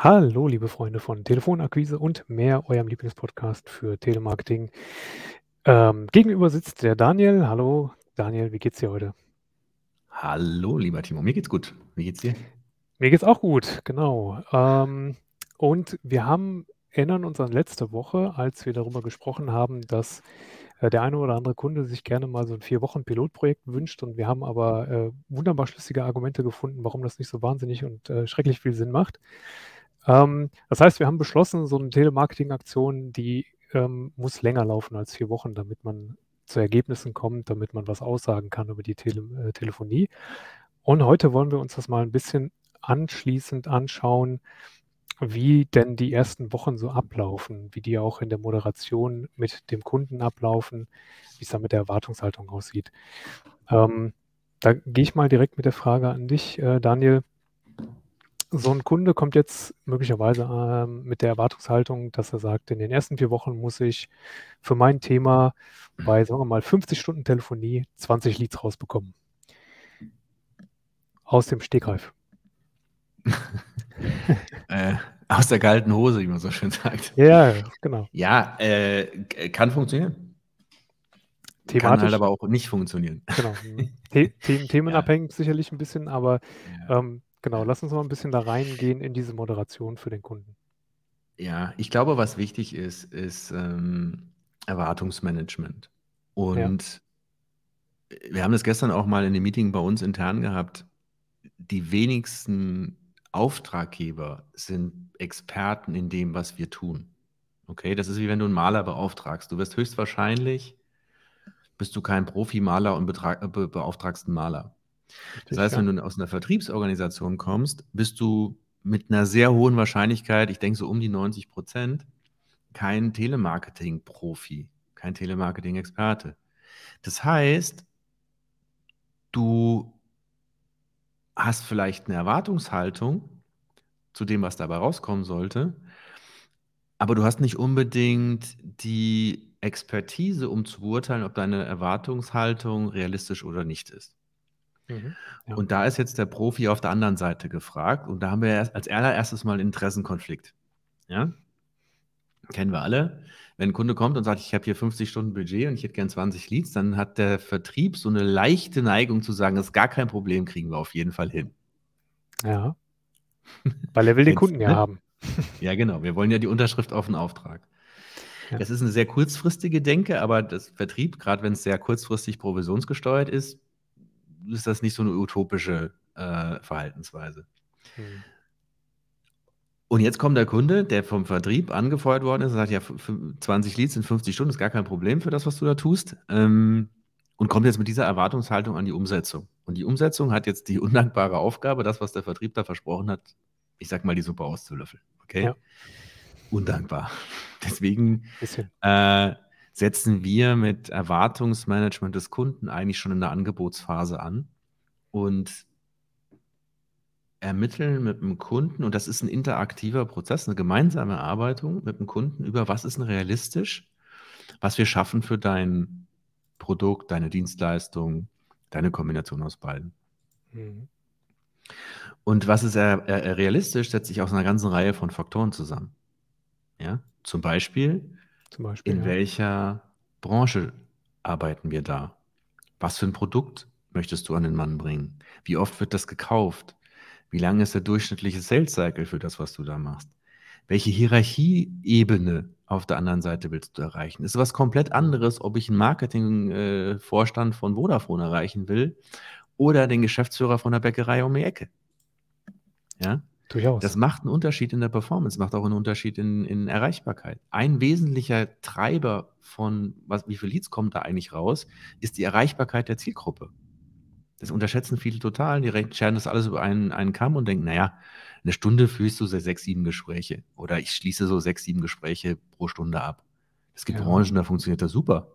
Hallo, liebe Freunde von Telefonakquise und mehr, eurem Lieblingspodcast für Telemarketing. Ähm, gegenüber sitzt der Daniel. Hallo, Daniel, wie geht's dir heute? Hallo, lieber Timo. Mir geht's gut. Wie geht's dir? Mir geht's auch gut, genau. Ähm, und wir haben erinnern uns an letzte Woche, als wir darüber gesprochen haben, dass äh, der eine oder andere Kunde sich gerne mal so ein vier Wochen Pilotprojekt wünscht und wir haben aber äh, wunderbar schlüssige Argumente gefunden, warum das nicht so wahnsinnig und äh, schrecklich viel Sinn macht. Ähm, das heißt, wir haben beschlossen, so eine Telemarketing-Aktion, die ähm, muss länger laufen als vier Wochen, damit man zu Ergebnissen kommt, damit man was aussagen kann über die Tele äh, Telefonie. Und heute wollen wir uns das mal ein bisschen anschließend anschauen, wie denn die ersten Wochen so ablaufen, wie die auch in der Moderation mit dem Kunden ablaufen, wie es da mit der Erwartungshaltung aussieht. Ähm, da gehe ich mal direkt mit der Frage an dich, äh, Daniel. So ein Kunde kommt jetzt möglicherweise ähm, mit der Erwartungshaltung, dass er sagt, in den ersten vier Wochen muss ich für mein Thema bei, sagen wir mal, 50 Stunden Telefonie 20 Leads rausbekommen. Aus dem Stegreif. äh, aus der kalten Hose, wie man so schön sagt. Ja, genau. Ja, äh, kann funktionieren. Thematisch. Kann halt aber auch nicht funktionieren. Genau. The Themen, themenabhängig ja. sicherlich ein bisschen, aber ja. ähm, genau, lass uns mal ein bisschen da reingehen in diese Moderation für den Kunden. Ja, ich glaube, was wichtig ist, ist ähm, Erwartungsmanagement. Und ja. wir haben das gestern auch mal in dem Meeting bei uns intern gehabt. Die wenigsten Auftraggeber sind Experten in dem, was wir tun. Okay, das ist wie wenn du einen Maler beauftragst. Du wirst höchstwahrscheinlich, bist du kein Profi-Maler und äh, be beauftragst einen Maler. Das heißt, wenn du aus einer Vertriebsorganisation kommst, bist du mit einer sehr hohen Wahrscheinlichkeit, ich denke so um die 90 Prozent, kein Telemarketing-Profi, kein Telemarketing-Experte. Das heißt, du hast vielleicht eine Erwartungshaltung zu dem, was dabei rauskommen sollte, aber du hast nicht unbedingt die Expertise, um zu beurteilen, ob deine Erwartungshaltung realistisch oder nicht ist. Mhm, ja. Und da ist jetzt der Profi auf der anderen Seite gefragt und da haben wir als allererstes mal einen Interessenkonflikt. Ja? Kennen wir alle. Wenn ein Kunde kommt und sagt, ich habe hier 50 Stunden Budget und ich hätte gern 20 Leads, dann hat der Vertrieb so eine leichte Neigung zu sagen, das ist gar kein Problem, kriegen wir auf jeden Fall hin. Ja. Weil er will den Kunden ja ne? haben. Ja, genau. Wir wollen ja die Unterschrift auf den Auftrag. Ja. Das ist eine sehr kurzfristige Denke, aber das Vertrieb, gerade wenn es sehr kurzfristig provisionsgesteuert ist, ist das nicht so eine utopische äh, Verhaltensweise. Hm. Und jetzt kommt der Kunde, der vom Vertrieb angefeuert worden ist und sagt, ja, 20 Leads in 50 Stunden ist gar kein Problem für das, was du da tust. Ähm, und kommt jetzt mit dieser Erwartungshaltung an die Umsetzung. Und die Umsetzung hat jetzt die undankbare Aufgabe, das, was der Vertrieb da versprochen hat, ich sag mal, die Suppe auszulöffeln. Okay? Ja. Undankbar. Deswegen äh, setzen wir mit Erwartungsmanagement des Kunden eigentlich schon in der Angebotsphase an und ermitteln mit dem Kunden, und das ist ein interaktiver Prozess, eine gemeinsame Erarbeitung mit dem Kunden über was ist denn realistisch, was wir schaffen für dein Produkt, deine Dienstleistung, deine Kombination aus beiden. Mhm. Und was ist äh, äh, realistisch, setzt sich aus einer ganzen Reihe von Faktoren zusammen. Ja? Zum Beispiel, Zum Beispiel in ja. welcher Branche arbeiten wir da? Was für ein Produkt möchtest du an den Mann bringen? Wie oft wird das gekauft? Wie lang ist der durchschnittliche Sales Cycle für das, was du da machst? Welche Hierarchieebene auf der anderen Seite willst du erreichen? Ist was komplett anderes, ob ich einen Marketingvorstand äh, von Vodafone erreichen will oder den Geschäftsführer von der Bäckerei um die Ecke. Ja? Durchaus. Das macht einen Unterschied in der Performance, macht auch einen Unterschied in, in Erreichbarkeit. Ein wesentlicher Treiber von, was, wie viele Leads kommt da eigentlich raus, ist die Erreichbarkeit der Zielgruppe. Das unterschätzen viele total. Die scheren das alles über einen, einen Kamm und denken, naja, eine Stunde führst du so sechs, sieben Gespräche. Oder ich schließe so sechs, sieben Gespräche pro Stunde ab. Es gibt ja. Branchen, da funktioniert das super.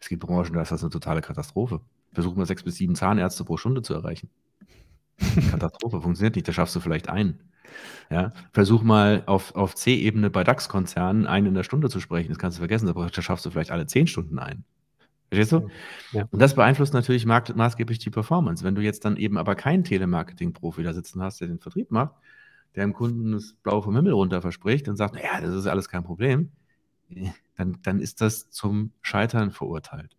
Es gibt Branchen, da ist das eine totale Katastrophe. Versuch mal sechs bis sieben Zahnärzte pro Stunde zu erreichen. Katastrophe, funktioniert nicht. Da schaffst du vielleicht einen. Ja, versuch mal auf, auf C-Ebene bei DAX-Konzernen einen in der Stunde zu sprechen. Das kannst du vergessen. Da schaffst du vielleicht alle zehn Stunden ein. Verstehst du? Ja. Und das beeinflusst natürlich maßgeblich die Performance. Wenn du jetzt dann eben aber keinen Telemarketing-Profi da sitzen hast, der den Vertrieb macht, der dem Kunden das Blau vom Himmel runter verspricht und sagt, naja, das ist alles kein Problem, dann, dann ist das zum Scheitern verurteilt.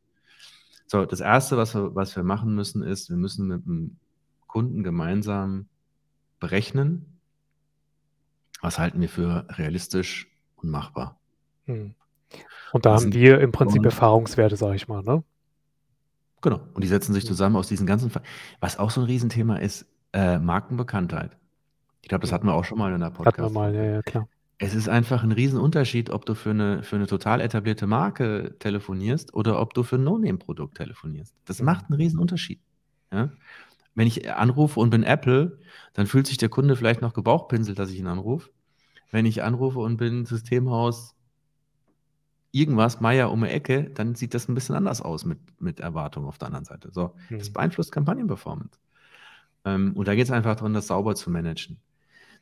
So, das Erste, was wir, was wir machen müssen, ist, wir müssen mit dem Kunden gemeinsam berechnen, was halten wir für realistisch und machbar. Hm. Und da haben wir im Prinzip Erfahrungswerte, sage ich mal, ne? Genau. Und die setzen sich zusammen aus diesen ganzen, was auch so ein Riesenthema ist, äh, Markenbekanntheit. Ich glaube, das hatten wir auch schon mal in der Podcast. Hatten wir mal, ja, ja, klar. Es ist einfach ein Riesenunterschied, ob du für eine, für eine total etablierte Marke telefonierst oder ob du für ein No-Name-Produkt telefonierst. Das macht einen Riesenunterschied. Ja? Wenn ich anrufe und bin Apple, dann fühlt sich der Kunde vielleicht noch gebauchpinselt, dass ich ihn anrufe. Wenn ich anrufe und bin Systemhaus irgendwas, Meier um die Ecke, dann sieht das ein bisschen anders aus mit, mit Erwartung auf der anderen Seite. So, mhm. das beeinflusst Kampagnenperformance. Ähm, und da geht es einfach darum, das sauber zu managen.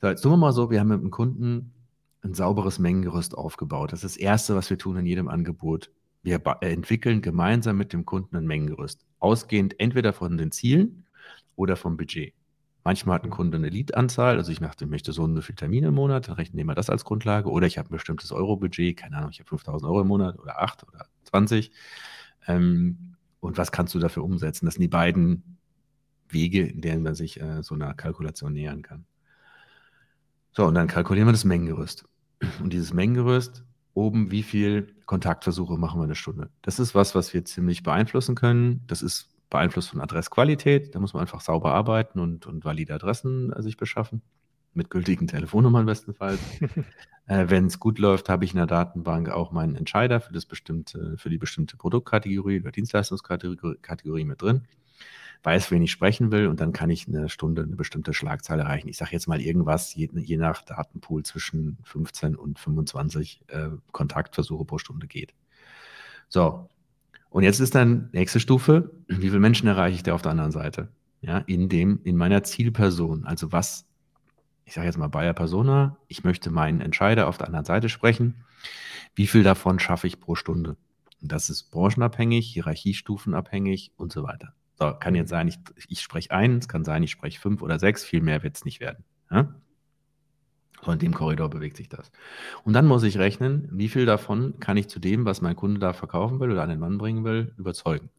So, jetzt tun wir mal so, wir haben mit dem Kunden ein sauberes Mengengerüst aufgebaut. Das ist das Erste, was wir tun in jedem Angebot. Wir entwickeln gemeinsam mit dem Kunden ein Mengengerüst, ausgehend entweder von den Zielen oder vom Budget. Manchmal hat ein Kunde eine Lead-Anzahl, also ich möchte so und so viele Termine im Monat, dann rechnen wir das als Grundlage. Oder ich habe ein bestimmtes Euro-Budget, keine Ahnung, ich habe 5000 Euro im Monat oder 8 oder 20. Ähm, und was kannst du dafür umsetzen? Das sind die beiden Wege, in denen man sich äh, so einer Kalkulation nähern kann. So, und dann kalkulieren wir das Mengengerüst. Und dieses Mengengerüst, oben, wie viel Kontaktversuche machen wir in der Stunde? Das ist was, was wir ziemlich beeinflussen können. Das ist beeinflusst von Adressqualität. Da muss man einfach sauber arbeiten und, und valide Adressen äh, sich beschaffen. Mit gültigen Telefonnummern bestenfalls. äh, Wenn es gut läuft, habe ich in der Datenbank auch meinen Entscheider für, das bestimmte, für die bestimmte Produktkategorie oder Dienstleistungskategorie mit drin. Weiß, wen ich sprechen will und dann kann ich eine Stunde eine bestimmte Schlagzahl erreichen. Ich sage jetzt mal irgendwas, je, je, nach Datenpool zwischen 15 und 25 äh, Kontaktversuche pro Stunde geht. So, und jetzt ist dann nächste Stufe, wie viele Menschen erreiche ich da auf der anderen Seite? Ja, in dem, in meiner Zielperson. Also was, ich sage jetzt mal Bayer Persona, ich möchte meinen Entscheider auf der anderen Seite sprechen. Wie viel davon schaffe ich pro Stunde? Und das ist branchenabhängig, hierarchiestufenabhängig und so weiter. So, kann jetzt sein, ich, ich spreche eins, kann sein, ich spreche fünf oder sechs, viel mehr wird es nicht werden. Ja? So in dem Korridor bewegt sich das. Und dann muss ich rechnen, wie viel davon kann ich zu dem, was mein Kunde da verkaufen will oder an den Mann bringen will, überzeugen.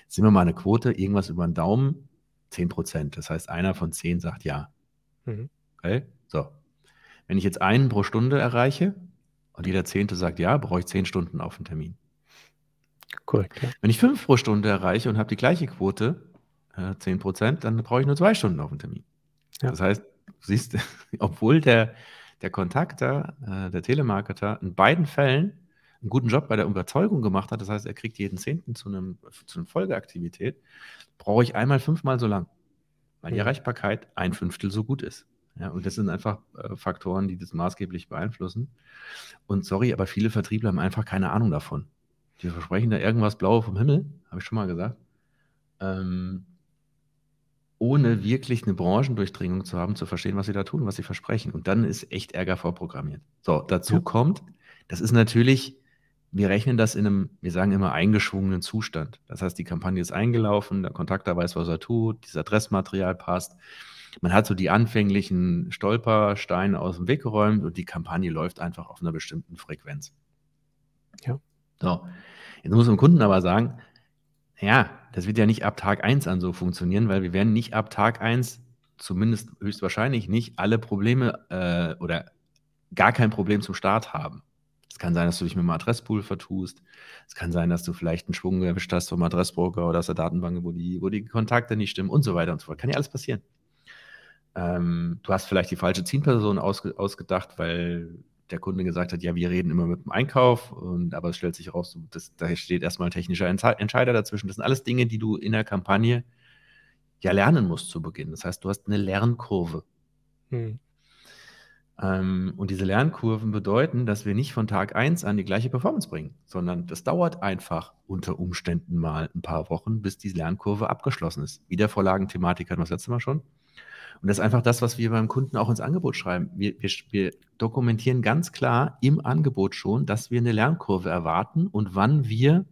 Jetzt sehen wir mal eine Quote, irgendwas über den Daumen, 10 Prozent. Das heißt, einer von zehn sagt ja. Mhm. Okay? So. Wenn ich jetzt einen pro Stunde erreiche und jeder Zehnte sagt ja, brauche ich zehn Stunden auf den Termin. Korrekt. Ja. Wenn ich fünf pro Stunde erreiche und habe die gleiche Quote, äh, 10 Prozent, dann brauche ich nur zwei Stunden auf den Termin. Ja. Das heißt, siehst, obwohl der, der Kontakter, äh, der Telemarketer in beiden Fällen einen guten Job bei der Überzeugung gemacht hat, das heißt, er kriegt jeden Zehnten zu, einem, zu einer Folgeaktivität, brauche ich einmal fünfmal so lang, weil die Erreichbarkeit ein Fünftel so gut ist. Ja, und das sind einfach äh, Faktoren, die das maßgeblich beeinflussen. Und sorry, aber viele Vertriebler haben einfach keine Ahnung davon. Die versprechen da irgendwas Blaue vom Himmel, habe ich schon mal gesagt. Ähm, ohne wirklich eine Branchendurchdringung zu haben, zu verstehen, was sie da tun, was sie versprechen. Und dann ist echt Ärger vorprogrammiert. So, dazu ja. kommt, das ist natürlich, wir rechnen das in einem, wir sagen immer, eingeschwungenen Zustand. Das heißt, die Kampagne ist eingelaufen, der Kontakter weiß, was er tut, dieses Adressmaterial passt. Man hat so die anfänglichen Stolpersteine aus dem Weg geräumt und die Kampagne läuft einfach auf einer bestimmten Frequenz. Ja. So, jetzt muss man dem Kunden aber sagen, ja, das wird ja nicht ab Tag 1 an so funktionieren, weil wir werden nicht ab Tag 1, zumindest höchstwahrscheinlich nicht, alle Probleme äh, oder gar kein Problem zum Start haben. Es kann sein, dass du dich mit dem Adresspool vertust. Es kann sein, dass du vielleicht einen Schwung erwischt hast vom Adressbroker oder aus der Datenbank, wo die, wo die Kontakte nicht stimmen und so weiter und so fort. Kann ja alles passieren. Ähm, du hast vielleicht die falsche Zielperson ausge, ausgedacht, weil der Kunde gesagt hat, ja, wir reden immer mit dem Einkauf, und, aber es stellt sich heraus, dass, da steht erstmal ein technischer Entscheider dazwischen. Das sind alles Dinge, die du in der Kampagne ja lernen musst zu Beginn. Das heißt, du hast eine Lernkurve. Hm. Ähm, und diese Lernkurven bedeuten, dass wir nicht von Tag 1 an die gleiche Performance bringen, sondern das dauert einfach unter Umständen mal ein paar Wochen, bis die Lernkurve abgeschlossen ist. Wiedervorlagenthematik hatten wir das letzte Mal schon. Und das ist einfach das, was wir beim Kunden auch ins Angebot schreiben. Wir, wir, wir dokumentieren ganz klar im Angebot schon, dass wir eine Lernkurve erwarten und wann wir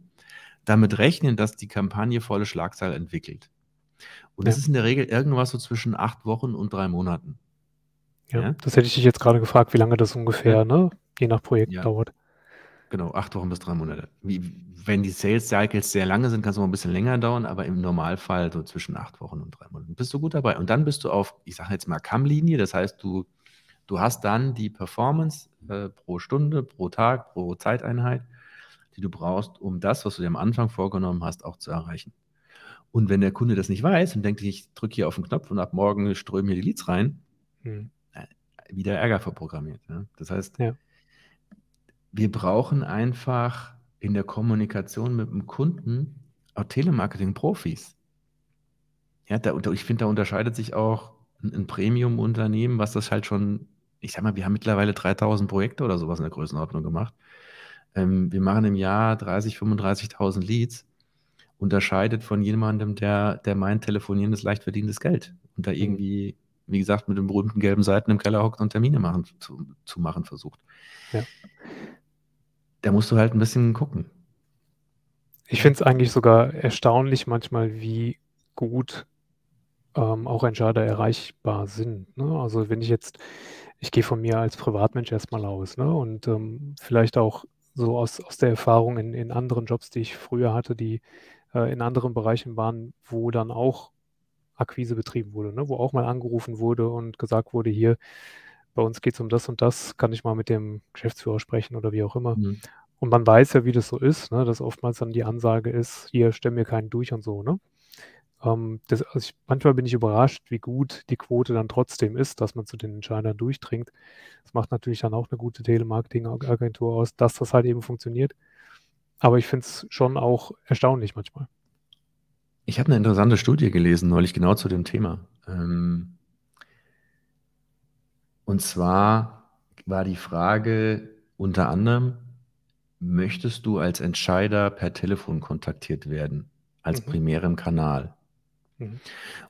damit rechnen, dass die Kampagne volle Schlagzahl entwickelt. Und das Ja. ist in der Regel irgendwas so zwischen acht Wochen und drei Monaten. Ja, Ja? das hätte ich dich jetzt gerade gefragt, wie lange das ungefähr, ne, je nach Projekt dauert. Genau, acht Wochen bis drei Monate. Wie, wenn die Sales Cycles sehr lange sind, kann es noch ein bisschen länger dauern, aber im Normalfall so zwischen acht Wochen und drei Monaten. Bist du gut dabei? Und dann bist du auf, ich sage jetzt mal CAM-Linie, das heißt, du, du hast dann die Performance äh, pro Stunde, pro Tag, pro Zeiteinheit, die du brauchst, um das, was du dir am Anfang vorgenommen hast, auch zu erreichen. Und wenn der Kunde das nicht weiß und denkt, ich drücke hier auf den Knopf und ab morgen strömen hier die Leads rein, Mhm. wieder Ärger vorprogrammiert. Ja? Das heißt, Ja. Wir brauchen einfach in der Kommunikation mit dem Kunden auch Telemarketing-Profis. Ja, da, ich finde, da unterscheidet sich auch ein, ein Premium-Unternehmen, was das halt schon, ich sag mal, wir haben mittlerweile 3000 Projekte oder sowas in der Größenordnung gemacht. Ähm, wir machen im Jahr 30, 35.000 Leads. Unterscheidet von jemandem, der, der meint, telefonieren ist leicht verdientes Geld und da Mhm. irgendwie, wie gesagt, mit den berühmten gelben Seiten im Keller hockt und Termine machen, zu, zu machen versucht. Ja. Da musst du halt ein bisschen gucken. Ich finde es eigentlich sogar erstaunlich manchmal, wie gut ähm, auch Entscheider erreichbar sind. Ne? Also wenn ich jetzt, ich gehe von mir als Privatmensch erstmal aus ne? und ähm, vielleicht auch so aus, aus der Erfahrung in, in anderen Jobs, die ich früher hatte, die äh, in anderen Bereichen waren, wo dann auch Akquise betrieben wurde, ne? wo auch mal angerufen wurde und gesagt wurde, hier, bei uns geht es um das und das, kann ich mal mit dem Geschäftsführer sprechen oder wie auch immer. Mhm. Und man weiß ja, wie das so ist, ne? dass oftmals dann die Ansage ist, hier stell mir keinen durch und so. Ne? Ähm, das, also ich, manchmal bin ich überrascht, wie gut die Quote dann trotzdem ist, dass man zu den Entscheidern durchdringt. Das macht natürlich dann auch eine gute Telemarketing-Agentur aus, dass das halt eben funktioniert. Aber ich finde es schon auch erstaunlich manchmal. Ich habe eine interessante Studie gelesen, neulich genau zu dem Thema. Ähm, und zwar war die Frage unter anderem, möchtest du als Entscheider per Telefon kontaktiert werden, als Mhm. primärem Kanal? Mhm.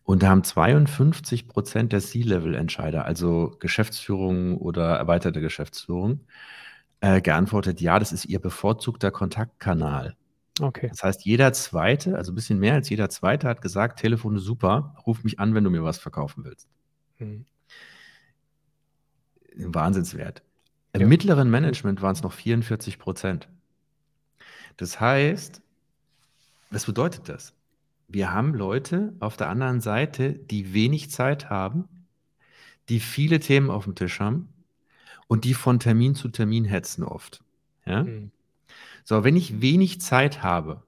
Und da haben 52 Prozent der C-Level-Entscheider, also Geschäftsführung oder erweiterte Geschäftsführung, äh, geantwortet, ja, das ist ihr bevorzugter Kontaktkanal. Okay. Das heißt, jeder Zweite, also ein bisschen mehr als jeder Zweite, hat gesagt, Telefon ist super, ruf mich an, wenn du mir was verkaufen willst. Mhm. Ein Wahnsinnswert. Im Ja. mittleren Management waren es noch 44 Prozent. Das heißt, was bedeutet das? Wir haben Leute auf der anderen Seite, die wenig Zeit haben, die viele Themen auf dem Tisch haben und die von Termin zu Termin hetzen oft. Ja? Mhm. So, wenn ich wenig Zeit habe,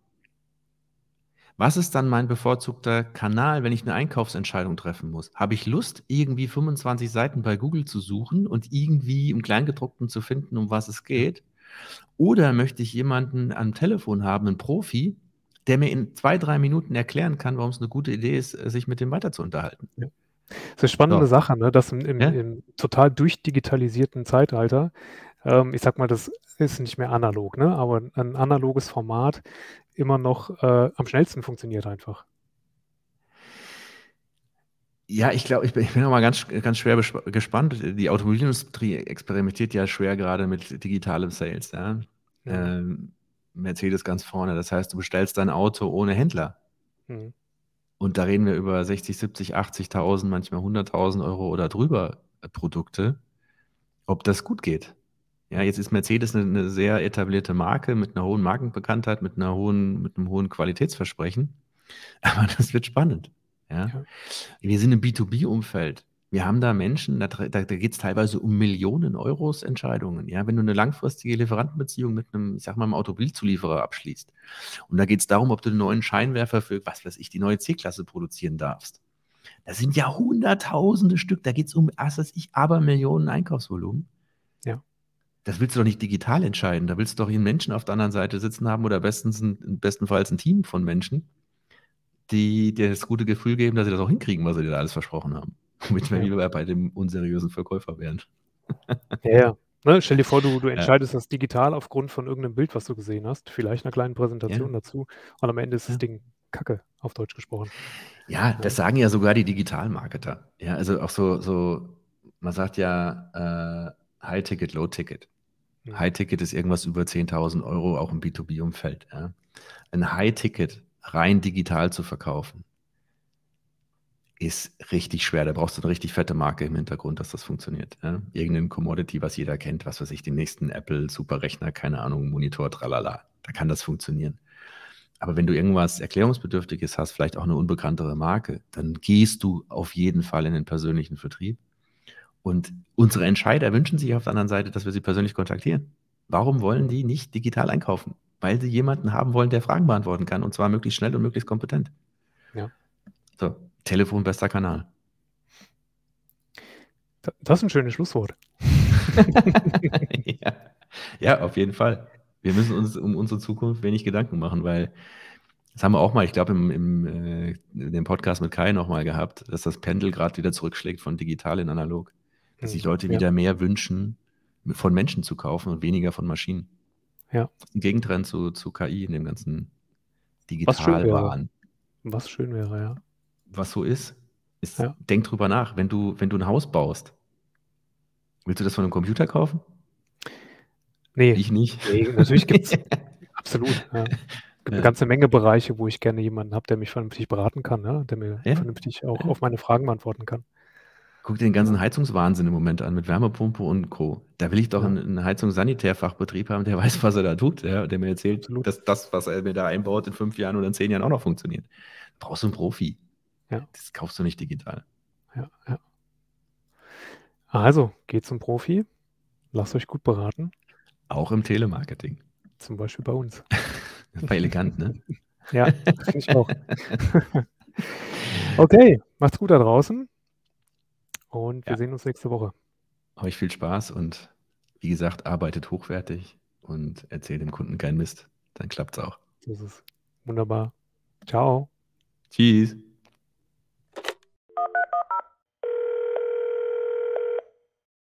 was ist dann mein bevorzugter Kanal, wenn ich eine Einkaufsentscheidung treffen muss? Habe ich Lust, irgendwie 25 Seiten bei Google zu suchen und irgendwie im Kleingedruckten zu finden, um was es geht? Oder möchte ich jemanden am Telefon haben, einen Profi, der mir in zwei, drei Minuten erklären kann, warum es eine gute Idee ist, sich mit dem weiter zu unterhalten? Das ist eine spannende So. Sache, ne? dass im, im, Ja. im total durchdigitalisierten Zeitalter, ähm, ich sag mal, das ist nicht mehr analog, ne? aber ein analoges Format immer noch äh, am schnellsten funktioniert einfach. Ja, ich glaube, ich bin, ich bin auch mal ganz, ganz schwer gespannt. Die Automobilindustrie experimentiert ja schwer gerade mit digitalem Sales. Ja? Mhm. Ähm, Mercedes ganz vorne. Das heißt, du bestellst dein Auto ohne Händler. Mhm. Und da reden wir über 60, 70, 80.000, manchmal 100.000 Euro oder drüber äh, Produkte. Ob das gut geht. Ja, jetzt ist Mercedes eine, eine sehr etablierte Marke mit einer hohen Markenbekanntheit, mit einer hohen, mit einem hohen Qualitätsversprechen. Aber das wird spannend. Ja. Ja. Wir sind im B2B-Umfeld. Wir haben da Menschen, da, da, da geht es teilweise um Millionen Euros Entscheidungen. Ja, wenn du eine langfristige Lieferantenbeziehung mit einem, ich sag mal, einem Automobilzulieferer abschließt. Und da geht es darum, ob du einen neuen Scheinwerfer für, was weiß ich, die neue C-Klasse produzieren darfst. Das sind ja hunderttausende Stück. Da geht es um, was weiß ich, aber Millionen Einkaufsvolumen. Ja. Das willst du doch nicht digital entscheiden. Da willst du doch einen Menschen auf der anderen Seite sitzen haben oder bestens ein, bestenfalls ein Team von Menschen, die dir das gute Gefühl geben, dass sie das auch hinkriegen, was sie dir da alles versprochen haben. Womit wir Ja. wieder bei dem unseriösen Verkäufer wären. Ja, ja. Ne, stell dir vor, du, du Ja. entscheidest das digital aufgrund von irgendeinem Bild, was du gesehen hast, vielleicht einer kleinen Präsentation dazu und am Ende ist das Ja. Ding Kacke, auf Deutsch gesprochen. Ja, das sagen ja sogar die Digitalmarketer. Ja, also auch so, so man sagt ja äh, High-Ticket, Low-Ticket. Mhm. High-Ticket ist irgendwas über 10.000 Euro, auch im B2B-Umfeld. Ja. ein High-Ticket rein digital zu verkaufen, ist richtig schwer. Da brauchst du eine richtig fette Marke im Hintergrund, dass das funktioniert. Ja? Irgendein Commodity, was jeder kennt, was weiß ich, den nächsten Apple, Superrechner, keine Ahnung, Monitor, tralala. Da kann das funktionieren. Aber wenn du irgendwas Erklärungsbedürftiges hast, vielleicht auch eine unbekanntere Marke, dann gehst du auf jeden Fall in den persönlichen Vertrieb. Und unsere Entscheider wünschen sich auf der anderen Seite, dass wir sie persönlich kontaktieren. Warum wollen die nicht digital einkaufen? Weil sie jemanden haben wollen, der Fragen beantworten kann und zwar möglichst schnell und möglichst kompetent. Ja. So, Telefon bester Kanal. Das ist ein schönes Schlusswort. ja. ja, auf jeden Fall. Wir müssen uns um unsere Zukunft wenig Gedanken machen, weil das haben wir auch mal, ich glaube, im, im, äh, in dem Podcast mit Kai nochmal gehabt, dass das Pendel gerade wieder zurückschlägt von digital in analog. Dass sich mhm. Leute ja. wieder mehr wünschen, von Menschen zu kaufen und weniger von Maschinen. Ja. Ein Gegentrend zu, zu KI in dem ganzen Digitalwahn. Was schön wäre, ja. Was so ist, ist ja. denk drüber nach, wenn du, wenn du ein Haus baust, willst du das von einem Computer kaufen? Nee. Ich nicht. Nee, natürlich gibt es absolut. Ja. gibt eine ganze Menge Bereiche, wo ich gerne jemanden habe, der mich vernünftig beraten kann, ne? der mir vernünftig auch auf meine Fragen beantworten kann. Guck dir den ganzen Heizungswahnsinn im Moment an mit Wärmepumpe und Co. Da will ich doch einen, einen Heizungssanitärfachbetrieb haben, der weiß, was er da tut, ja, der mir erzählt, dass das, was er mir da einbaut, in fünf Jahren oder in zehn Jahren auch noch funktioniert. Du brauchst du einen Profi. Ja. Das kaufst du nicht digital. Ja, ja. Also, geht zum Profi, lasst euch gut beraten. Auch im Telemarketing. Zum Beispiel bei uns. Das war elegant, ne? ja, finde ich auch. okay, macht's gut da draußen. Und wir ja. sehen uns nächste Woche. Euch viel Spaß und wie gesagt, arbeitet hochwertig und erzählt dem Kunden keinen Mist. Dann klappt es auch. Das ist wunderbar. Ciao. Tschüss.